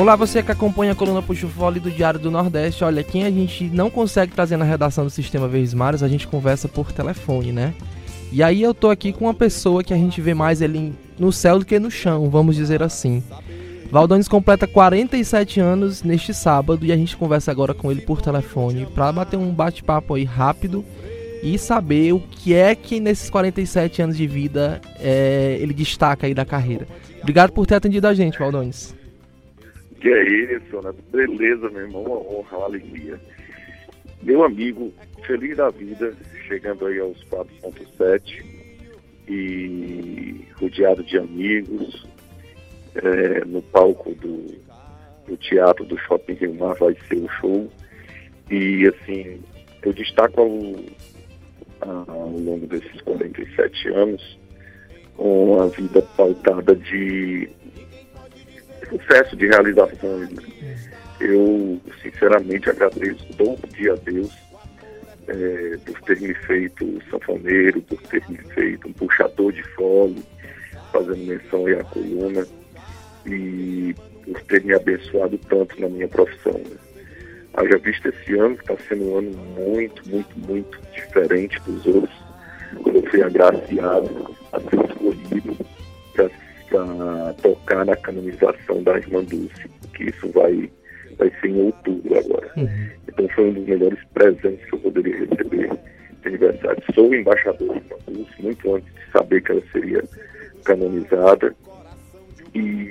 Olá, você que acompanha a coluna Puxo Fole do Diário do Nordeste. Olha, quem a gente não consegue trazer na redação do Sistema Verdes Mares, a gente conversa por telefone, né? E aí eu tô aqui com uma pessoa que a gente vê mais ele no céu do que no chão, vamos dizer assim. Valdones completa 47 anos neste sábado e a gente conversa agora com ele por telefone para bater um bate-papo aí rápido e saber o que é que nesses 47 anos de vida é, ele destaca aí da carreira. Obrigado por ter atendido a gente, Valdones. Que é isso, né? Beleza, meu irmão, uma honra, uma alegria. Meu amigo, feliz da vida, chegando aí aos 4.7 e rodeado de amigos, é, no palco do, do teatro do Shopping Rio Mar vai ser o show. E assim, eu destaco ao, ao longo desses 47 anos uma vida pautada de sucesso de realizações. Eu, sinceramente, agradeço todo dia a Deus é, por ter me feito sanfoneiro, por ter me feito um puxador de fole, fazendo menção aí à coluna, e por ter me abençoado tanto na minha profissão. Né? Haja visto esse ano, que está sendo um ano muito, muito, muito diferente dos outros, quando eu fui agraciado a ser escolhido tocar na canonização da Irmã Dulce, que isso vai, vai ser em outubro agora. Uhum. Então foi um dos melhores presentes que eu poderia receber de aniversário. Sou embaixador da Irmã Dulce, muito antes de saber que ela seria canonizada. E,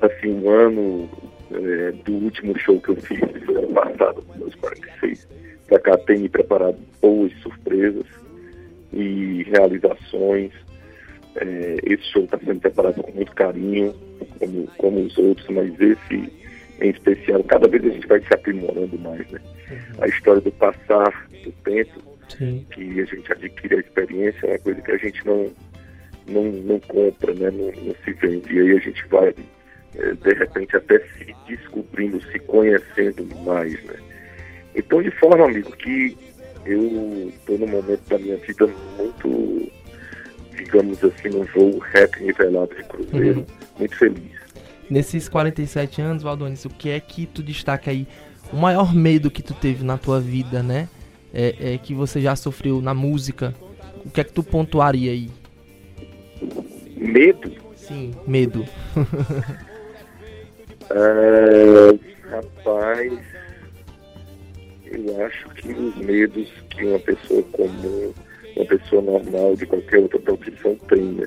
assim, um ano é, do último show que eu fiz, ano passado, meus 46, para cá tem me preparado boas surpresas e realizações é, esse show está sendo preparado com muito carinho, como, como os outros, mas esse em especial, cada vez a gente vai se aprimorando mais, né? Uhum. A história do passar do tempo, Sim. que a gente adquire a experiência, é uma coisa que a gente não, não, não compra, né? Não, não se vende. E aí a gente vai, é, de repente, até se descobrindo, se conhecendo mais, né? Então, de forma, amigo, que eu estou num momento da minha vida muito digamos assim, num voo reto nivelado de cruzeiro, uhum. muito feliz. Nesses 47 anos, Valdonis, o que é que tu destaca aí? O maior medo que tu teve na tua vida, né? É, é que você já sofreu na música. O que é que tu pontuaria aí? Medo? Sim, medo. é, rapaz, eu acho que os medos que uma pessoa comum uma pessoa normal de qualquer outra profissão tem, né?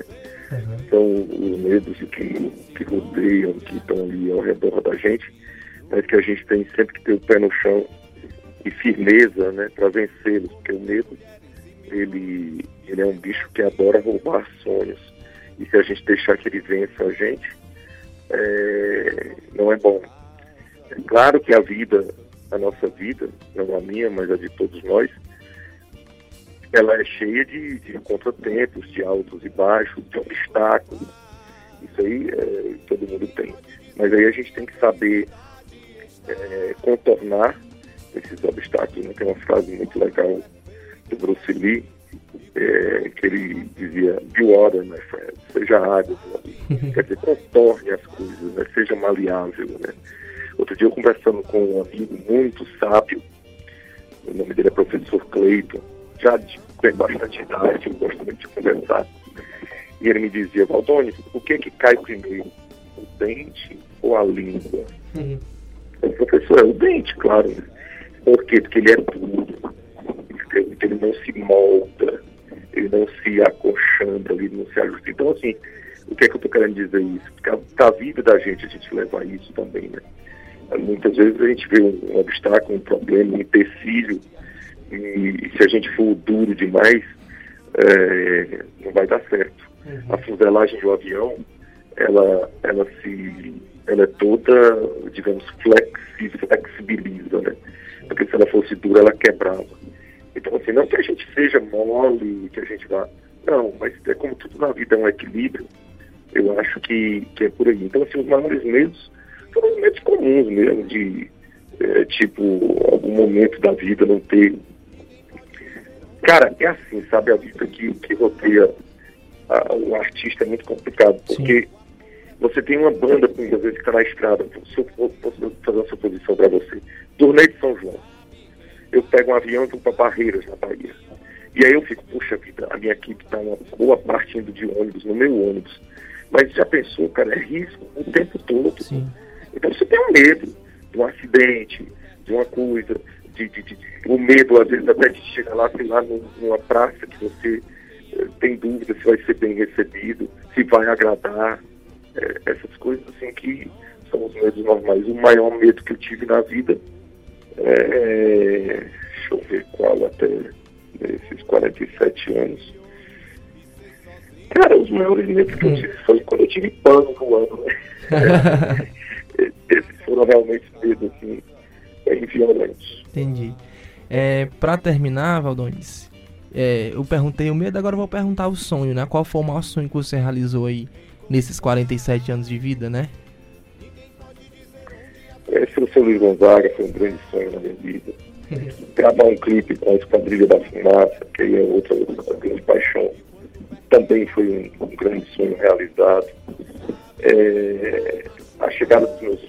Uhum. Então, os medos que, que rodeiam, que estão ali ao redor da gente, mas que a gente tem sempre que ter o pé no chão e firmeza, né, para vencê-los, porque o medo, ele, ele é um bicho que adora roubar sonhos. E se a gente deixar que ele vença a gente, é, não é bom. É claro que a vida, a nossa vida, não a minha, mas a de todos nós, ela é cheia de, de contratempos, de altos e baixos, de obstáculos. Isso aí é, todo mundo tem. Mas aí a gente tem que saber é, contornar esses obstáculos. Né? Tem uma frase muito legal do Bruce Lee, é, que ele dizia, be water, my friend, seja água, quer dizer, contorne as coisas, né? seja maleável. Né? Outro dia eu conversando com um amigo muito sábio, o nome dele é professor Cleiton, já tem bastante idade, eu gosto muito de conversar. E ele me dizia, Valdone, o que é que cai primeiro? O dente ou a língua? Uhum. O professor, é o dente, claro. Por quê? Porque ele é duro. Ele não se molda, ele não se acolchanda, ele não se ajusta. Então, assim, o que é que eu estou querendo dizer isso? Porque a, a vida da gente a gente leva isso também, né? Muitas vezes a gente vê um, um obstáculo, um problema, um empecilho, e se a gente for duro demais, é, não vai dar certo. Uhum. A fuselagem do avião, ela, ela se ela é toda, digamos, flexi, flexibiliza, né? Porque se ela fosse dura, ela quebrava. Então, assim, não que a gente seja mole, que a gente vá. Não, mas é como tudo na vida é um equilíbrio. Eu acho que, que é por aí. Então, assim, os maiores medos foram os medos comuns mesmo, de, é, tipo, algum momento da vida não ter Cara, é assim, sabe, a vida que, que rodeia a, o artista é muito complicado, porque Sim. Você tem uma banda, muitas vezes, que está na estrada. Se eu posso fazer uma suposição para você. Turnê de São João. Eu pego um avião e vou para Barreiras, na Bahia. E aí eu fico, puxa vida, a minha equipe está uma boa parte indo de ônibus, no meu ônibus. Mas já pensou, cara, é risco o tempo todo. Sim. Então você tem um medo de um acidente, de uma coisa, de, de, de, o medo, às vezes, até de chegar lá, sei lá, numa praça que você eh, tem dúvida se vai ser bem recebido, se vai agradar. É, essas coisas assim que são os medos normais. O maior medo que eu tive na vida é. Deixa eu ver qual até esses 47 anos. Cara, os maiores medos que eu tive foi quando eu tive pano voando, né? Esses foram realmente medos assim, violentos. Entendi. É, para terminar, Valdones, é, eu perguntei o medo, agora eu vou perguntar o sonho, né? Qual foi o maior sonho que você realizou aí nesses 47 anos de vida, né? Esse é o seu Luiz Gonzaga, foi um grande sonho na minha vida. Gravar um clipe com a Esquadrilha da Fumaça, que é outra, outra grande paixão, também foi um, um grande sonho realizado. É, a chegada dos meus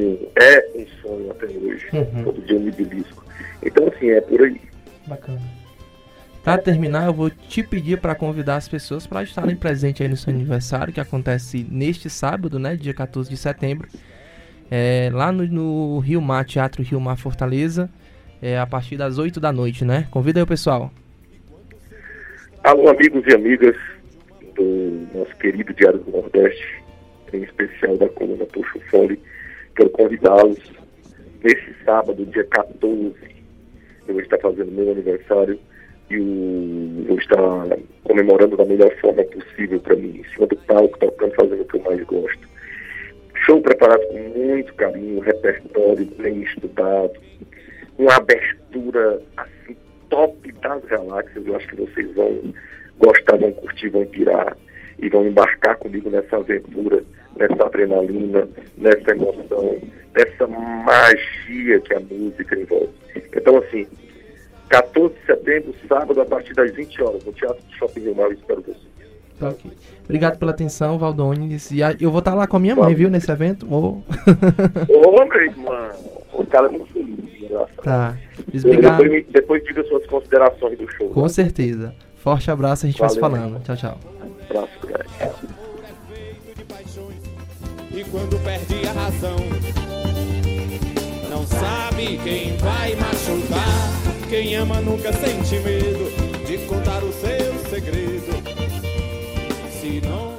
sonho, é um sonho até hoje. Uhum. Todo dia eu me belisco. Então, assim, é por aí. Bacana. Para terminar, eu vou te pedir para convidar as pessoas para estarem presentes aí no seu aniversário, que acontece neste sábado, né, dia 14 de setembro, é, lá no, no Rio Mar, Teatro Rio Mar Fortaleza, é, a partir das 8 da noite, né? Convida aí o pessoal. Alô, amigos e amigas do nosso querido Diário do Nordeste, em especial da coluna Puxo Fole, quero convidá-los nesse sábado, dia 14, eu vou estar fazendo meu aniversário e o, vou estar comemorando da melhor forma possível para mim, em cima do palco, tocando, fazendo o que eu mais gosto. Show preparado com muito carinho, repertório bem estudado, uma abertura assim top das galáxias. Eu acho que vocês vão gostar, vão curtir, vão pirar e vão embarcar comigo nessa aventura, nessa adrenalina, nessa emoção, nessa magia que a música envolve. Então, assim, 14 de setembro, sábado, a partir das 20 horas, no Teatro do Shopping Rio Mar, espero vocês. Tá ok. Obrigado pela atenção, Valdones. E eu vou estar lá com a minha mãe, viu, nesse evento. Ô, oh. meu irmão. O cara é muito feliz. Tá. Obrigado. Depois, depois diga suas considerações do show. Com né? certeza. Forte abraço, a gente Valeu, vai se falando. Tchau, tchau. Abraço, E quando perde a razão, não sabe quem vai machucar. Quem ama nunca sente medo de contar o seu segredo. Se não